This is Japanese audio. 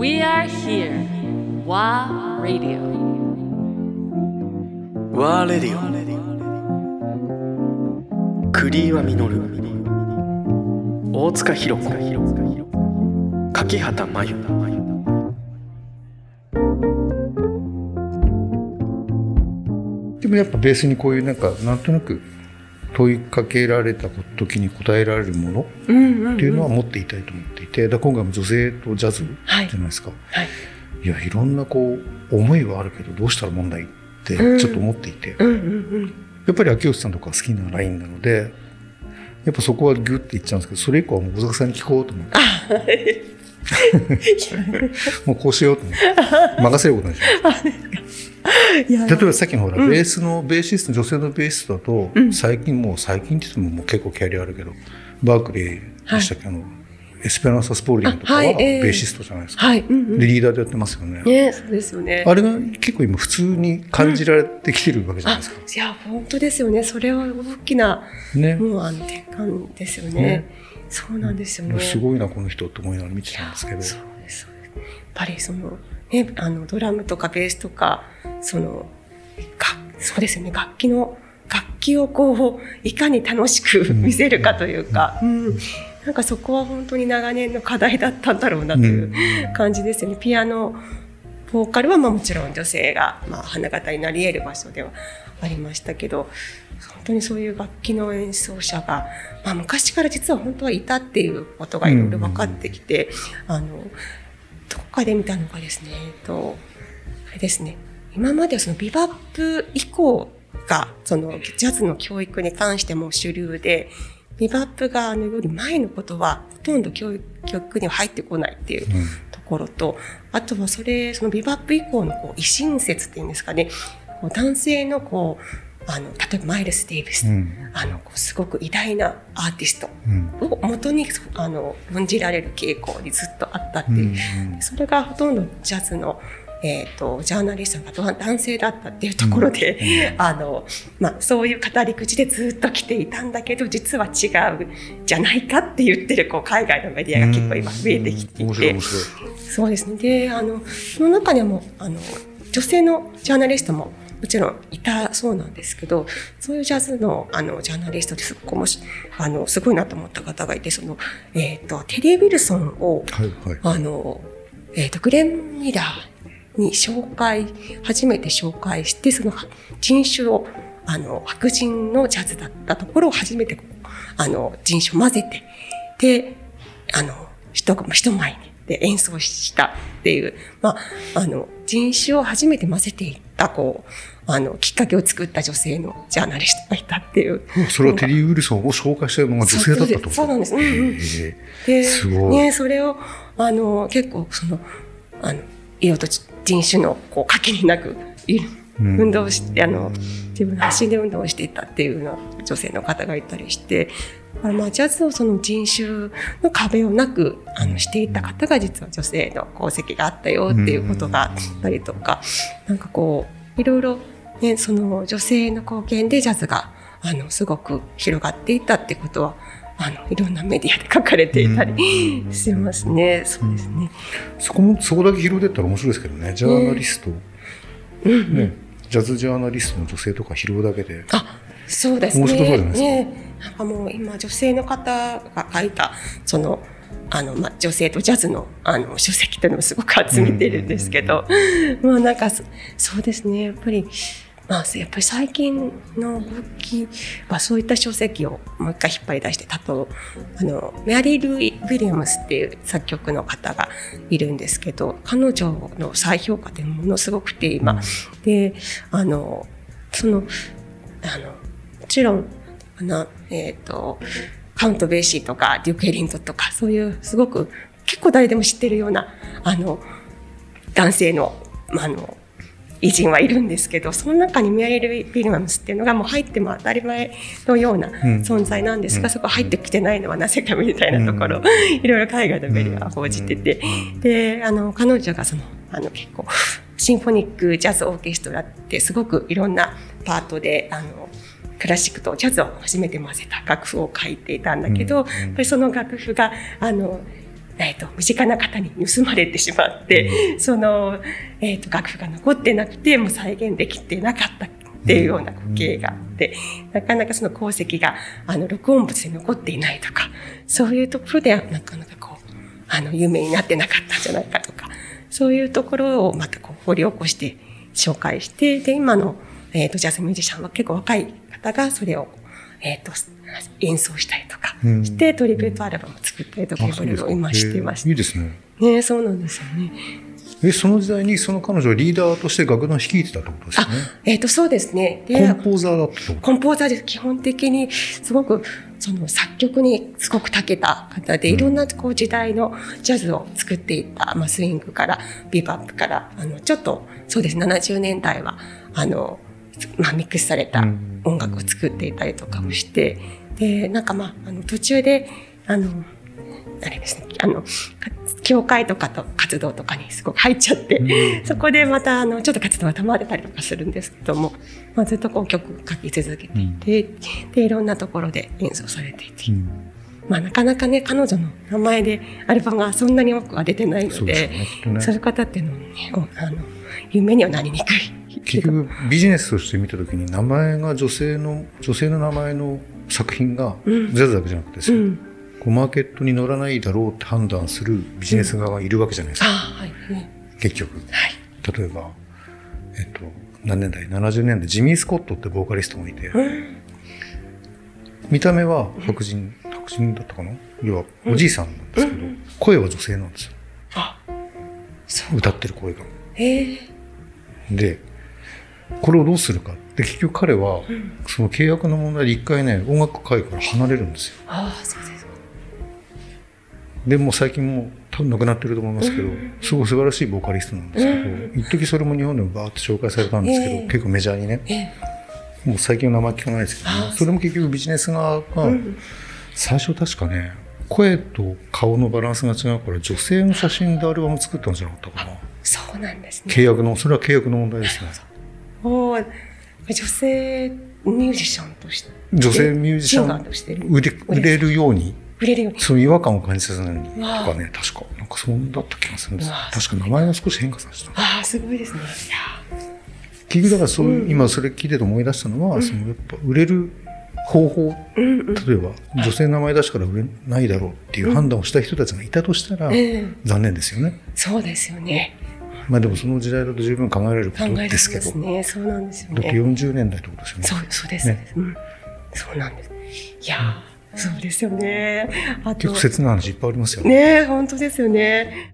We are here. WA Radio. ワーレディオクリーワミノル大塚弘子柿畑真由でもやっぱベースにこういうなんかなんとなく問いかけられた時に答えられるものっていうのは持っていたいと思っていてだ今回も女性とジャズじゃないですか、はい。いやいろんなこう思いはあるけどどうしたら問題ってちょっと思っていて、やっぱり秋吉さんとか好きなラインなのでやっぱそこはギュッていっちゃうんですけどそれ以降はもう小坂さんに聞こうと思って。もうこうしようと思って。任せることにしました 例えばさっきのほら、ベースのベーシスト女性のベーシストだと、最近もう最近って言ってももう結構キャリアあるけどバークリーでしたっけ、あのエスペランサ・スポーリングとかはベーシストじゃないですか、はい、うんうん、でリーダーでやってますよね。ねそうですよね。あれが結構今普通に感じられてきてるわけじゃないあですか、いや本当ですよね。それは大きなね。もうあの転換ですよね。ね。そうなんですよね。すごいなこの人って思いながら見てたんですけど。そうです。やっぱりそのねあのドラムとかベースとかそのがそうですよね。楽器の楽器をこういかに楽しく見せるかというか、うん。なんかそこは本当に長年の課題だったんだろうなという感じですよね。ピアノボーカルはまあもちろん女性がまあ花形になり得る場所ではありましたけど本当にそういう楽器の演奏者が、まあ、昔から実は本当はいたっていうことがいろいろ分かってきて、あのどっかで見たのがですね、えっと、あれですね。今まではそのビバップ以降がそのジャズの教育に関しても主流でビバップがあのより前のことはほとんど教育教育には入ってこないっていうところと、あとはそれそのビバップ以降のこう維新説っていうんですかね。こう男性のこうあの例えばマイルス・デイビス、うん。あのすごく偉大なアーティスト。うん。を元にあの論じられる傾向にずっとあったっていう、うんそれがほとんどジャズの、えー、とジャーナリストが男性だったっていうところで、あのまあ、そういう語り口でずっと来ていたんだけど実は違うじゃないかって言ってるこう海外のメディアが結構今増えてきていて。そうですね。で、あの、その中にはもう、あの、女性のジャーナリストももちろんいたそうなんですけど、そういうジャズの、あの、ジャーナリストですごくもし、あの、すごいなと思った方がいて、その、えっ、と、テリー・ウィルソンを、はいはい。あの、えっ、と、グレン・ミラーに紹介、初めて紹介して、その人種を、あの、白人のジャズだったところを初めてあの、人種を混ぜて、で、あの、人が、人前にで演奏したっていう、まあ、あの、人種を初めて混ぜていった、こう、あの、きっかけを作った女性のジャーナリストがいたっていう。それはテリー・ウィルソンを紹介したのが女性だったと？そうなんです。うんうん。えで、すごいね、それを、あの、結構、その、あの、色と人種の、こう、かけになく、いうん運動をして、あの、自分の発信で運動をしていたっていうような女性の方がいたりして、あ、ジャズのその人種の壁をなく、あの、していた方が実は女性の功績があったよっていうことがあったりとか、なんかこう、いろいろ、ね、その女性の貢献でジャズが、あの、すごく広がっていったってことは、あの、いろんなメディアで書かれていたりしますね。そうですね。そこもそこだけ広げてったら面白いですけどね。ジャーナリスト、ねジャズジャーナリストの女性とか拾うだけであそうですね。面白そうじゃないですか？ねなんかもう今女性の方が書いたそのあの、まあ、女性とジャズのあの書籍というのをすごく集めてるんですけど、まあなんかそそうですねやっぱり。まあ、やっぱり最近の動きはそういった書籍をもう一回引っ張り出してたとあのメアリー・ルイ・ウィリアムスっていう作曲の方がいるんですけど彼女の再評価ってものすごくて今、であのそのあのもちろんあの、えっとカウント・ベーシーとかデューク・エリントンとかそういうすごく結構誰でも知ってるようなあの男性の,、まあ、あの偉人はいるんですけどその中にメアリー・ウィリアムスっていうのがもう入っても当たり前のような存在なんですが、そこ入ってきてないのはなぜかみたいなところ、いろいろ海外のメディアが報じてて、であの彼女がそのあの結構シンフォニックジャズオーケストラってすごくいろんなパートであのクラシックとジャズを初めて混ぜた楽譜を書いていたんだけど、やっぱりその楽譜があのえー、と身近な方に盗まれてしまって、その、えー、と楽譜が残ってなくてもう再現できてなかったっていうような光景があって、なかなかその功績があの録音物に残っていないとかそういうところではなかなかこうあの有名になってなかったんじゃないかとかそういうところをまたこう掘り起こして紹介してで今の、えー、とジャズミュージシャンは結構若い方がそれを、えー、と演奏したりとかうん。して、トリビュートアルバム作ったりとかいろいろ今してましへえいいですね。たねそうなんですよね。えその時代にその彼女はリーダーとして楽団を率いてたってことですね、えっ、とそうですね。でコンポーザーだったコンポーザーです。基本的にすごくその作曲にすごく長けた方で、いろんなこう時代のジャズを作っていった、まあ、スイングからビバップからあのちょっとそうです。70年代はあの、まあ、ミックスされたうん。音楽を作っていたりとかもして、でなんかまああの途中であのあれですねあのか教会とかと活動とかにすごく入っちゃって、そこでまたあのちょっと活動が玉でたりとかするんですけども、まあ、ずっとこう曲書き続けていて、でいろんなところで演奏されていて、うん。まあ、なかなかね彼女の名前でアルバムがそんなに多くは出てないのでそういう方っていうのもねおあの有名にはなりにくい。結局ビジネスとして見た時に名前が女性の女性の名前の作品がうん。ジャズだけじゃなくてこうマーケットに乗らないだろうって判断するビジネス側がいるわけじゃないですあか、はい、ね。結局。はい。例えばえっと何年代？70年代。ジミー・スコットってボーカリストもいて、うん。見た目は白人白人だったかな？要はおじいさんなんですけど、声は女性なんですよ。歌ってる声が。ええでこれをどうするかで結局彼はその契約の問題で一回ね音楽界から離れるんですよ。ああそうですかでもう最近もう多分亡くなってると思いますけどすごい素晴らしいボーカリストなんですけど一時それも日本でもバーって紹介されたんですけど、ええ結構メジャーにねええ。もう最近は名前聞かないですけど、ねあ、それも結局ビジネス側が最初確かね声と顔のバランスが違うから女性の写真でアルバム作ったんじゃなかったかな。そうなんですね。契約のそれは契約の問題ですねおー女性ミュージシャンとして。女性ミュージシャシンとして。ン売れ売れるように？売れるように。その違和感を感じさせないようにとかね確かなんかそんだった気がするんです。確か名前を少し変化させた。ああすごいですね。結局だからそういう、今それ聞いてて思い出したのは、そのやっぱ売れる方法、例えば女性の名前出しから売れないだろうっていう判断をした人たちがいたとしたら、ええ。残念ですよね。そうですよねまあでもその時代だと十分考えられること考えられますでけど。ねそうなんですよだってね40年代ってことですよね。そうそうです、ね。うん、そうなんです。いやーそうですよね。あと。結構切な話いっぱいありますよね。ねえ本当ですよね